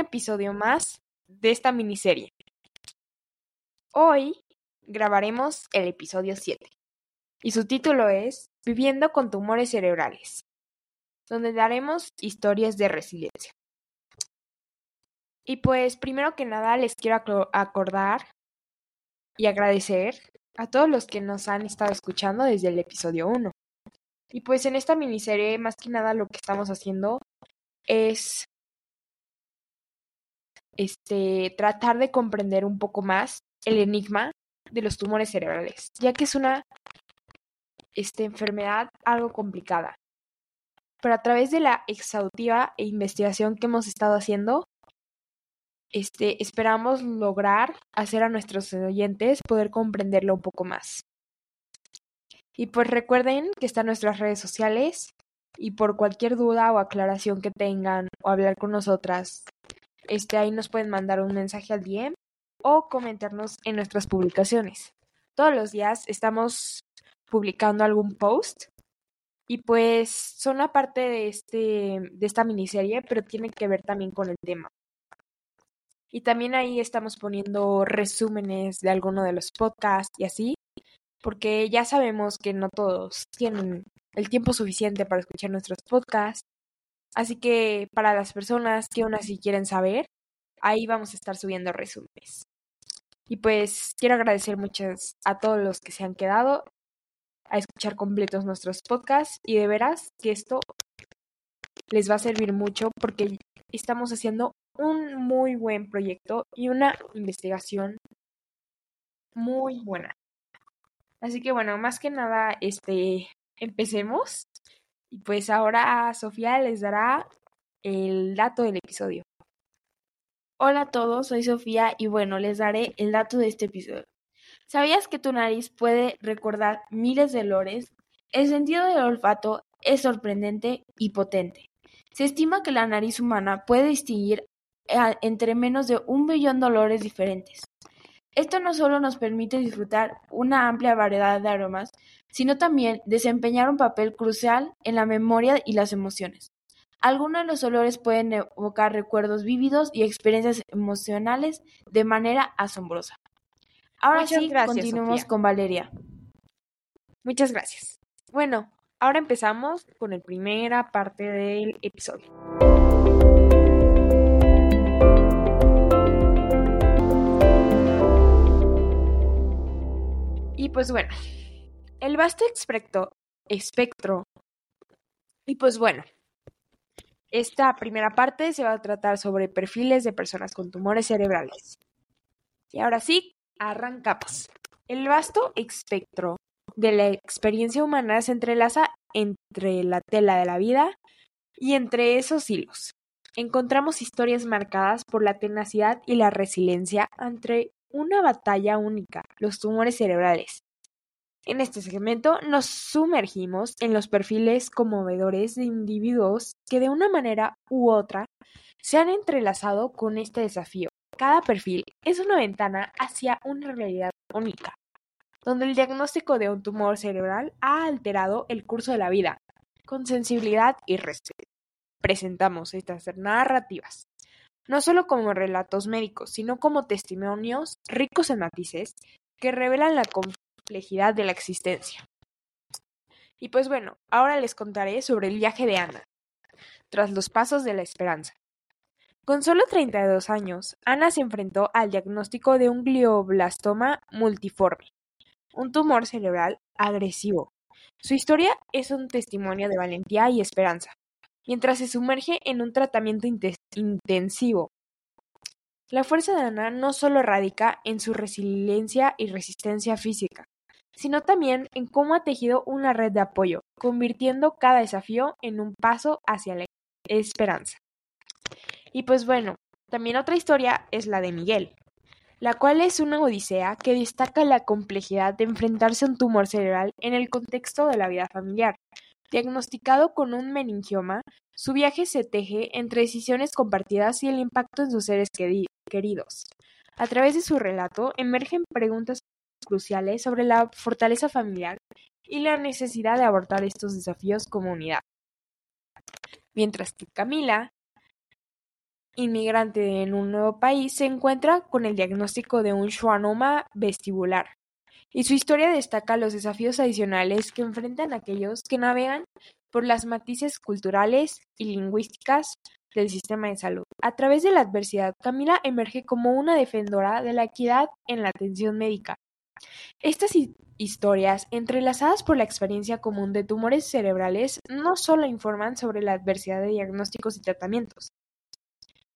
episodio más de esta miniserie. Hoy grabaremos el episodio 7 y su título es Viviendo con tumores cerebrales, donde daremos historias de resiliencia. Y pues primero que nada les quiero acordar y agradecer a todos los que nos han estado escuchando desde el episodio 1. Y pues en esta miniserie, más que nada, lo que estamos haciendo es este, tratar de comprender un poco más el enigma de los tumores cerebrales, ya que es una este, enfermedad algo complicada. Pero a través de la exhaustiva e investigación que hemos estado haciendo, este, esperamos lograr hacer a nuestros oyentes poder comprenderlo un poco más. Y pues recuerden que están nuestras redes sociales y por cualquier duda o aclaración que tengan o hablar con nosotras, este, ahí nos pueden mandar un mensaje al DM o comentarnos en nuestras publicaciones. Todos los días estamos publicando algún post y pues son una parte de, este, de esta miniserie, pero tiene que ver también con el tema. Y también ahí estamos poniendo resúmenes de alguno de los podcasts y así, porque ya sabemos que no todos tienen el tiempo suficiente para escuchar nuestros podcasts. Así que para las personas que aún así quieren saber, ahí vamos a estar subiendo resúmenes. Y pues quiero agradecer muchas a todos los que se han quedado a escuchar completos nuestros podcasts y de veras que esto les va a servir mucho porque estamos haciendo un muy buen proyecto y una investigación muy buena. Así que bueno, más que nada, este, empecemos. Y pues ahora Sofía les dará el dato del episodio. Hola a todos, soy Sofía y bueno, les daré el dato de este episodio. ¿Sabías que tu nariz puede recordar miles de olores? El sentido del olfato es sorprendente y potente. Se estima que la nariz humana puede distinguir entre menos de un billón de olores diferentes. Esto no solo nos permite disfrutar una amplia variedad de aromas, sino también desempeñar un papel crucial en la memoria y las emociones. Algunos de los olores pueden evocar recuerdos vívidos y experiencias emocionales de manera asombrosa. Ahora sí, continuemos con Valeria. Muchas gracias. Bueno, ahora empezamos con la primera parte del episodio. Y pues bueno, el vasto espectro, espectro. Y pues bueno, esta primera parte se va a tratar sobre perfiles de personas con tumores cerebrales. Y ahora sí, arrancamos. El vasto espectro de la experiencia humana se entrelaza entre la tela de la vida y entre esos hilos. Encontramos historias marcadas por la tenacidad y la resiliencia ante una batalla única, los tumores cerebrales. En este segmento nos sumergimos en los perfiles conmovedores de individuos que de una manera u otra se han entrelazado con este desafío. Cada perfil es una ventana hacia una realidad única, donde el diagnóstico de un tumor cerebral ha alterado el curso de la vida, con sensibilidad y respeto. Presentamos estas narrativas no solo como relatos médicos, sino como testimonios ricos en matices que revelan la complejidad de la existencia. Y pues bueno, ahora les contaré sobre el viaje de Ana, tras los pasos de la esperanza. Con solo 32 años, Ana se enfrentó al diagnóstico de un glioblastoma multiforme, un tumor cerebral agresivo. Su historia es un testimonio de valentía y esperanza, mientras se sumerge en un tratamiento intensivo. La fuerza de Ana no solo radica en su resiliencia y resistencia física, sino también en cómo ha tejido una red de apoyo, convirtiendo cada desafío en un paso hacia la esperanza. Y pues bueno, también otra historia es la de Miguel, la cual es una odisea que destaca la complejidad de enfrentarse a un tumor cerebral en el contexto de la vida familiar, Diagnosticado con un meningioma, su viaje se teje entre decisiones compartidas y el impacto en sus seres queridos. A través de su relato emergen preguntas cruciales sobre la fortaleza familiar y la necesidad de abordar estos desafíos como unidad. Mientras que Camila inmigrante en un nuevo país, se encuentra con el diagnóstico de un schwannoma vestibular, y su historia destaca los desafíos adicionales que enfrentan aquellos que navegan por las matices culturales y lingüísticas del sistema de salud. A través de la adversidad, Camila emerge como una defensora de la equidad en la atención médica. Estas historias, entrelazadas por la experiencia común de tumores cerebrales, no solo informan sobre la adversidad de diagnósticos y tratamientos,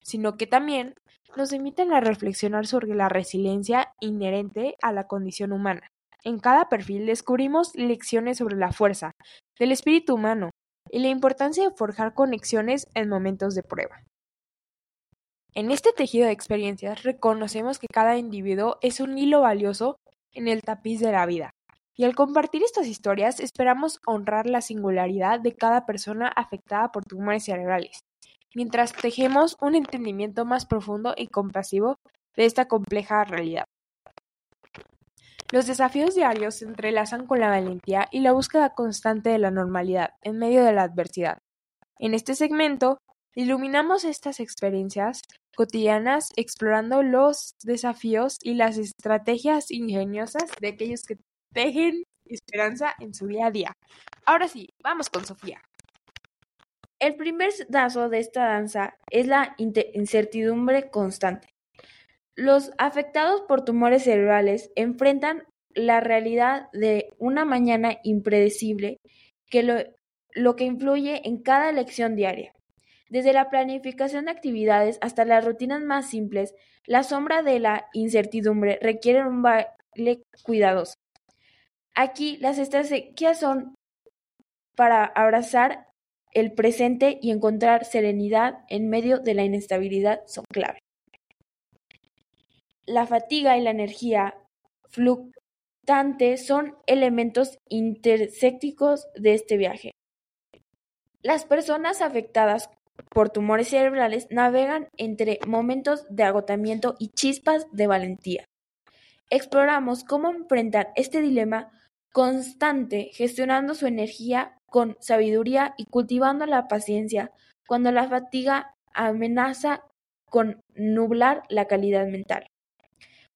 sino que también nos invitan a reflexionar sobre la resiliencia inherente a la condición humana. En cada perfil descubrimos lecciones sobre la fuerza del espíritu humano y la importancia de forjar conexiones en momentos de prueba. En este tejido de experiencias reconocemos que cada individuo es un hilo valioso en el tapiz de la vida, y al compartir estas historias esperamos honrar la singularidad de cada persona afectada por tumores cerebrales, mientras tejemos un entendimiento más profundo y compasivo de esta compleja realidad. Los desafíos diarios se entrelazan con la valentía y la búsqueda constante de la normalidad en medio de la adversidad. En este segmento, iluminamos estas experiencias cotidianas explorando los desafíos y las estrategias ingeniosas de aquellos que tejen esperanza en su día a día. Ahora sí, vamos con Sofía. El primer dazo de esta danza es la incertidumbre constante. Los afectados por tumores cerebrales enfrentan la realidad de una mañana impredecible que lo, que influye en cada elección diaria. Desde la planificación de actividades hasta las rutinas más simples, la sombra de la incertidumbre requiere un baile cuidadoso. Aquí las estrategias son para abrazar el presente y encontrar serenidad en medio de la inestabilidad son clave. La fatiga y la energía fluctuante son elementos intersecticos de este viaje. Las personas afectadas por tumores cerebrales navegan entre momentos de agotamiento y chispas de valentía. Exploramos cómo enfrentar este dilema constante gestionando su energía con sabiduría y cultivando la paciencia cuando la fatiga amenaza con nublar la calidad mental.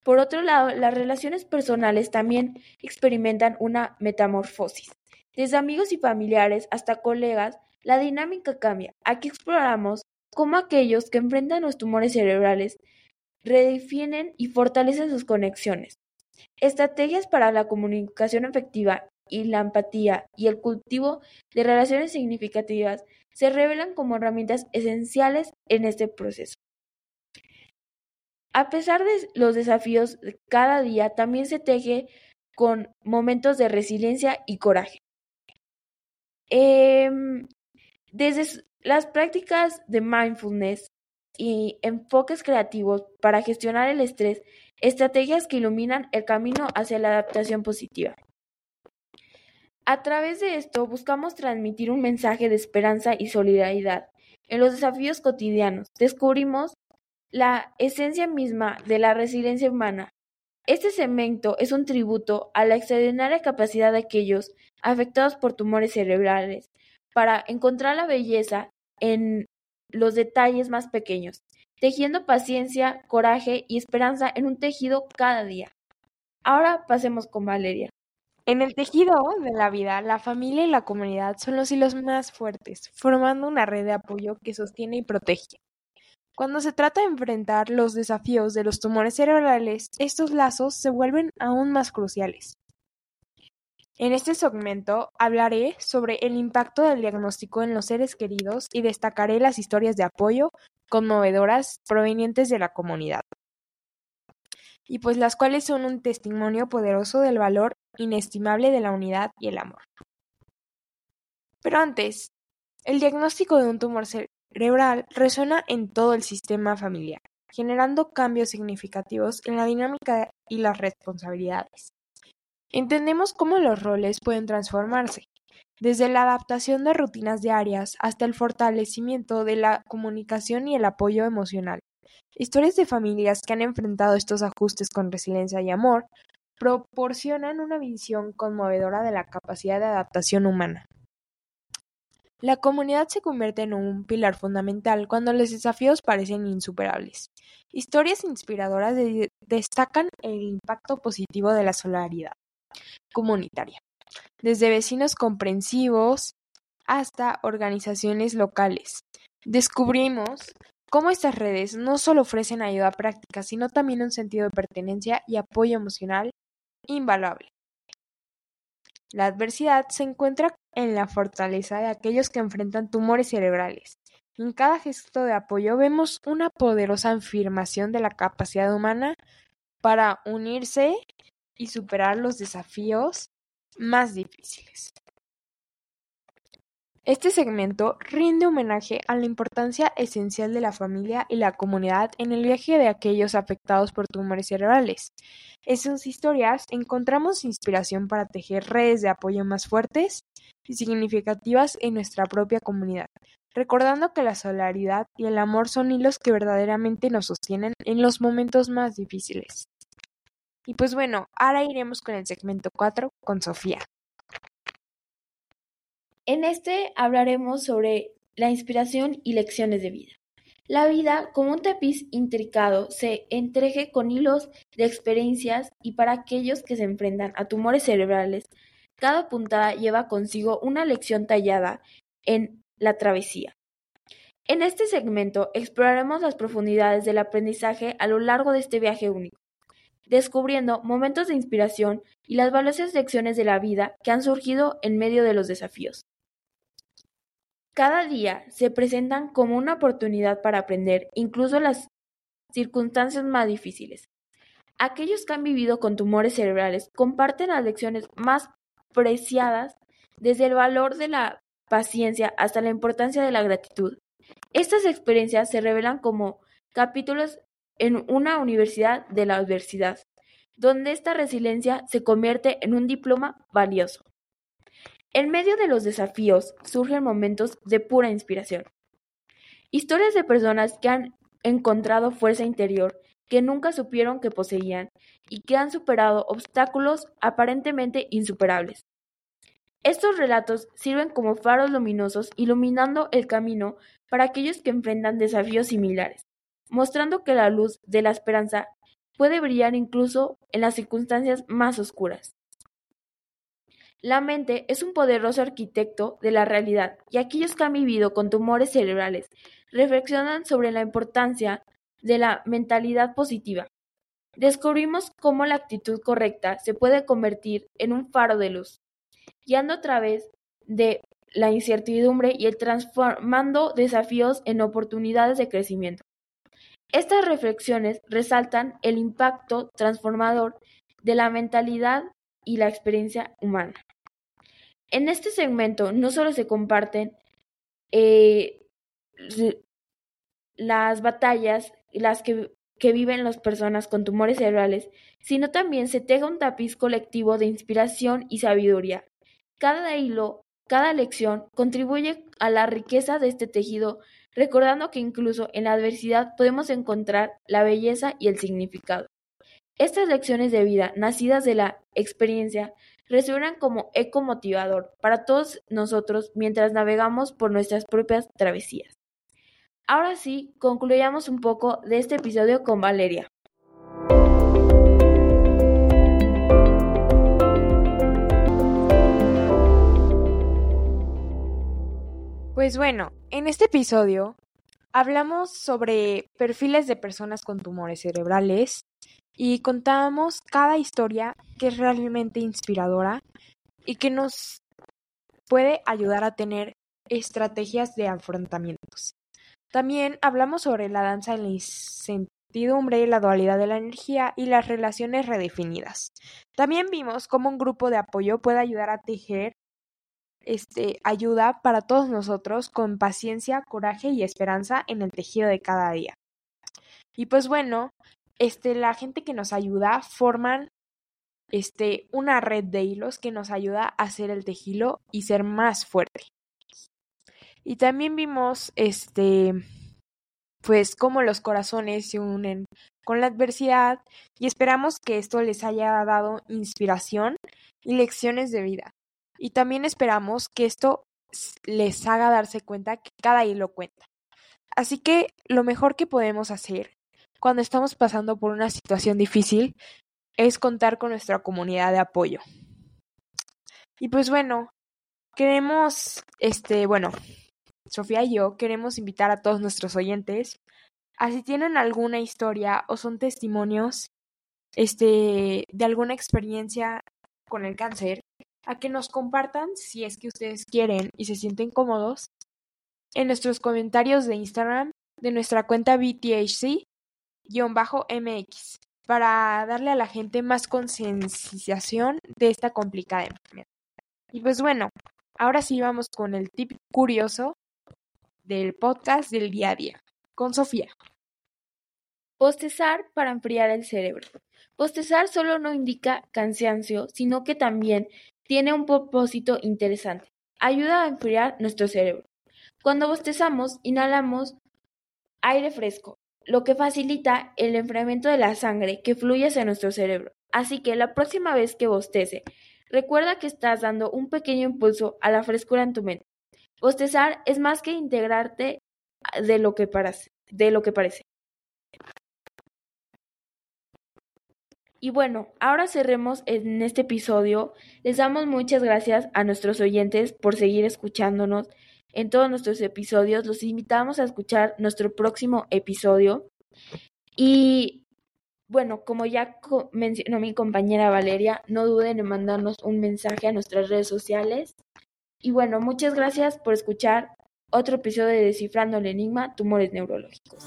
Por otro lado, las relaciones personales también experimentan una metamorfosis. Desde amigos y familiares hasta colegas, la dinámica cambia. Aquí exploramos cómo aquellos que enfrentan los tumores cerebrales redefinen y fortalecen sus conexiones. Estrategias para la comunicación efectiva y la empatía y el cultivo de relaciones significativas se revelan como herramientas esenciales en este proceso. A pesar de los desafíos de cada día, también se teje con momentos de resiliencia y coraje. Em, desde las prácticas de mindfulness y enfoques creativos para gestionar el estrés, estrategias que iluminan el camino hacia la adaptación positiva. A través de esto buscamos transmitir un mensaje de esperanza y solidaridad en los desafíos cotidianos. Descubrimos la esencia misma de la resiliencia humana. Este segmento es un tributo a la extraordinaria capacidad de aquellos afectados por tumores cerebrales para encontrar la belleza en los detalles más pequeños, tejiendo paciencia, coraje y esperanza en un tejido cada día. Ahora pasemos con Valeria. En el tejido de la vida, la familia y la comunidad son los hilos más fuertes, formando una red de apoyo que sostiene y protege. Cuando se trata de enfrentar los desafíos de los tumores cerebrales, estos lazos se vuelven aún más cruciales. En este segmento hablaré sobre el impacto del diagnóstico en los seres queridos y destacaré las historias de apoyo conmovedoras provenientes de la comunidad, y pues las cuales son un testimonio poderoso del valor inestimable de la unidad y el amor. Pero antes, el diagnóstico de un tumor cerebral resuena en todo el sistema familiar, generando cambios significativos en la dinámica y las responsabilidades. Entendemos cómo los roles pueden transformarse, desde la adaptación de rutinas diarias hasta el fortalecimiento de la comunicación y el apoyo emocional. Historias de familias que han enfrentado estos ajustes con resiliencia y amor proporcionan una visión conmovedora de la capacidad de adaptación humana. La comunidad se convierte en un pilar fundamental cuando los desafíos parecen insuperables. Historias inspiradoras destacan el impacto positivo de la solidaridad comunitaria, desde vecinos comprensivos hasta organizaciones locales. Descubrimos cómo estas redes no solo ofrecen ayuda práctica, sino también un sentido de pertenencia y apoyo emocional invaluable. La adversidad se encuentra en la fortaleza de aquellos que enfrentan tumores cerebrales. En cada gesto de apoyo vemos una poderosa afirmación de la capacidad humana para unirse y superar los desafíos más difíciles. Este segmento rinde homenaje a la importancia esencial de la familia y la comunidad en el viaje de aquellos afectados por tumores cerebrales. En sus historias encontramos inspiración para tejer redes de apoyo más fuertes y significativas en nuestra propia comunidad, recordando que la solidaridad y el amor son hilos que verdaderamente nos sostienen en los momentos más difíciles. Y pues bueno, ahora iremos con el segmento 4 con Sofía. En este hablaremos sobre la inspiración y lecciones de vida. La vida, como un tapiz intricado, se entreje con hilos de experiencias y para aquellos que se enfrentan a tumores cerebrales, cada puntada lleva consigo una lección tallada en la travesía. En este segmento exploraremos las profundidades del aprendizaje a lo largo de este viaje único, descubriendo momentos de inspiración y las valiosas lecciones de la vida que han surgido en medio de los desafíos. Cada día se presentan como una oportunidad para aprender, incluso las circunstancias más difíciles. Aquellos que han vivido con tumores cerebrales comparten las lecciones más preciadas, desde el valor de la paciencia hasta la importancia de la gratitud. Estas experiencias se revelan como capítulos en una universidad de la adversidad, donde esta resiliencia se convierte en un diploma valioso. En medio de los desafíos surgen momentos de pura inspiración. Historias de personas que han encontrado fuerza interior que nunca supieron que poseían y que han superado obstáculos aparentemente insuperables. Estos relatos sirven como faros luminosos iluminando el camino para aquellos que enfrentan desafíos similares, mostrando que la luz de la esperanza puede brillar incluso en las circunstancias más oscuras. La mente es un poderoso arquitecto de la realidad y aquellos que han vivido con tumores cerebrales reflexionan sobre la importancia de la mentalidad positiva. Descubrimos cómo la actitud correcta se puede convertir en un faro de luz, guiando a través de la incertidumbre y el transformando desafíos en oportunidades de crecimiento. Estas reflexiones resaltan el impacto transformador de la mentalidad y la experiencia humana. En este segmento no solo se comparten eh, las batallas, las que, que viven las personas con tumores cerebrales, sino también se teja un tapiz colectivo de inspiración y sabiduría. Cada hilo, cada lección contribuye a la riqueza de este tejido, recordando que incluso en la adversidad podemos encontrar la belleza y el significado. Estas lecciones de vida, nacidas de la experiencia, resuenan como eco motivador para todos nosotros mientras navegamos por nuestras propias travesías. Ahora sí, concluyamos un poco de este episodio con Valeria. Pues bueno, en este episodio hablamos sobre perfiles de personas con tumores cerebrales, y contábamos cada historia que es realmente inspiradora y que nos puede ayudar a tener estrategias de afrontamientos. También hablamos sobre la danza en la incertidumbre, la dualidad de la energía y las relaciones redefinidas. También vimos cómo un grupo de apoyo puede ayudar a tejer este, ayuda para todos nosotros con paciencia, coraje y esperanza en el tejido de cada día. Y pues bueno, este, la gente que nos ayuda forman este, una red de hilos que nos ayuda a hacer el tejido y ser más fuerte. Y también vimos, este, pues, cómo los corazones se unen con la adversidad y esperamos que esto les haya dado inspiración y lecciones de vida. Y también esperamos que esto les haga darse cuenta que cada hilo cuenta. Así que lo mejor que podemos hacer cuando estamos pasando por una situación difícil es contar con nuestra comunidad de apoyo. Y pues bueno, queremos, este, bueno, Sofía y yo queremos invitar a todos nuestros oyentes a si tienen alguna historia o son testimonios este, de alguna experiencia con el cáncer, a que nos compartan si es que ustedes quieren y se sienten cómodos en nuestros comentarios de Instagram de nuestra cuenta BTHC-MX para darle a la gente más concienciación de esta complicada enfermedad. Y pues bueno, ahora sí vamos con el tip curioso del podcast del día a día, con Sofía. Bostezar para enfriar el cerebro. Bostezar solo no indica cansancio, sino que también tiene un propósito interesante. Ayuda a enfriar nuestro cerebro. Cuando bostezamos, inhalamos aire fresco, lo que facilita el enfriamiento de la sangre que fluye hacia nuestro cerebro. Así que la próxima vez que bostece, recuerda que estás dando un pequeño impulso a la frescura en tu mente. Bostezar es más que integrarte de lo que parece. De lo que parece. Y bueno, ahora cerremos en este episodio. Les damos muchas gracias a nuestros oyentes por seguir escuchándonos en todos nuestros episodios. Los invitamos a escuchar nuestro próximo episodio. Y bueno, como ya mencionó mi compañera Valeria, no duden en mandarnos un mensaje a nuestras redes sociales. Y bueno, muchas gracias por escuchar otro episodio de Descifrando el Enigma, Tumores Neurológicos.